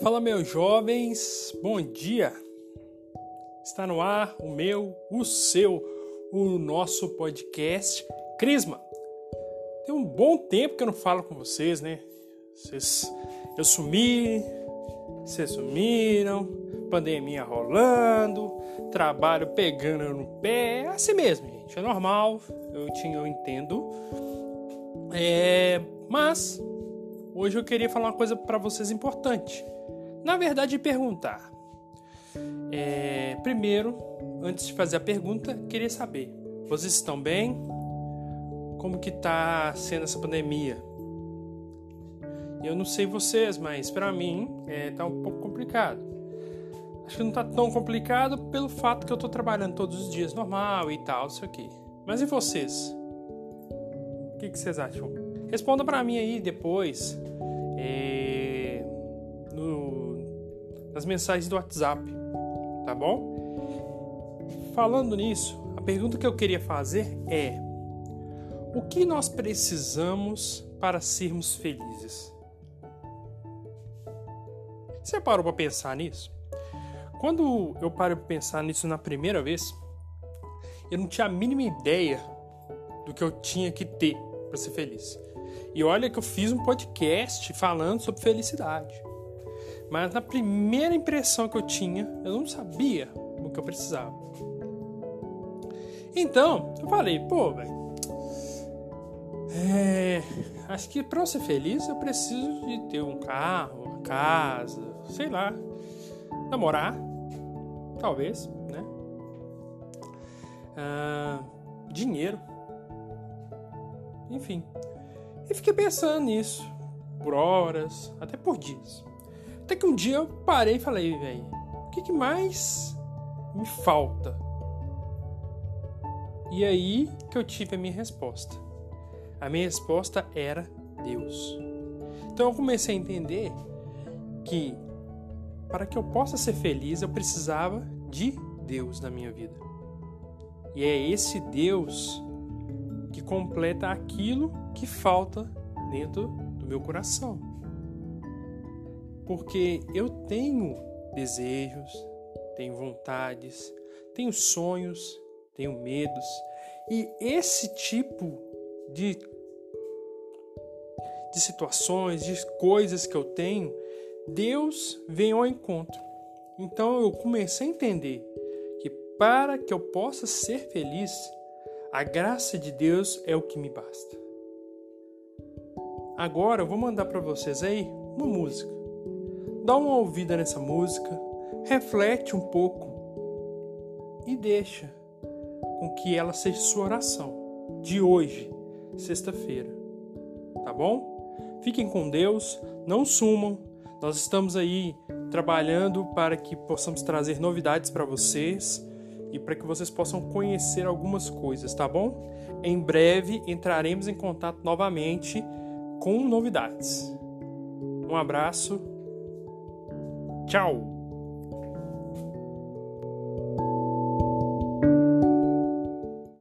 Fala, meus jovens, bom dia! Está no ar o meu, o seu, o nosso podcast Crisma. Tem um bom tempo que eu não falo com vocês, né? Vocês, eu sumi, vocês sumiram, pandemia rolando, trabalho pegando no pé, é assim mesmo, gente, é normal, eu, tinha, eu entendo. É, mas Hoje eu queria falar uma coisa para vocês importante. Na verdade, perguntar. É, primeiro, antes de fazer a pergunta, queria saber: vocês estão bem? Como que tá sendo essa pandemia? Eu não sei vocês, mas para mim é, tá um pouco complicado. Acho que não tá tão complicado pelo fato que eu tô trabalhando todos os dias normal e tal, isso aqui. Mas e vocês? O que, que vocês acham? Responda para mim aí depois é, no, nas mensagens do WhatsApp, tá bom? Falando nisso, a pergunta que eu queria fazer é: o que nós precisamos para sermos felizes? Você parou para pensar nisso? Quando eu parei para pensar nisso na primeira vez, eu não tinha a mínima ideia do que eu tinha que ter para ser feliz. E olha que eu fiz um podcast falando sobre felicidade. Mas na primeira impressão que eu tinha, eu não sabia o que eu precisava. Então, eu falei, pô, velho. É, acho que para ser feliz eu preciso de ter um carro, uma casa, sei lá, namorar, talvez, né? Ah, dinheiro, enfim. E fiquei pensando nisso por horas, até por dias. Até que um dia eu parei e falei, velho, o que, que mais me falta? E aí que eu tive a minha resposta. A minha resposta era Deus. Então eu comecei a entender que para que eu possa ser feliz eu precisava de Deus na minha vida. E é esse Deus que completa aquilo que falta dentro do meu coração. Porque eu tenho desejos, tenho vontades, tenho sonhos, tenho medos, e esse tipo de, de situações, de coisas que eu tenho, Deus vem ao encontro. Então eu comecei a entender que para que eu possa ser feliz, a graça de Deus é o que me basta. Agora eu vou mandar para vocês aí uma música. Dá uma ouvida nessa música, reflete um pouco e deixa com que ela seja sua oração de hoje, sexta-feira. Tá bom? Fiquem com Deus, não sumam. Nós estamos aí trabalhando para que possamos trazer novidades para vocês e para que vocês possam conhecer algumas coisas, tá bom? Em breve entraremos em contato novamente com novidades. Um abraço. Tchau!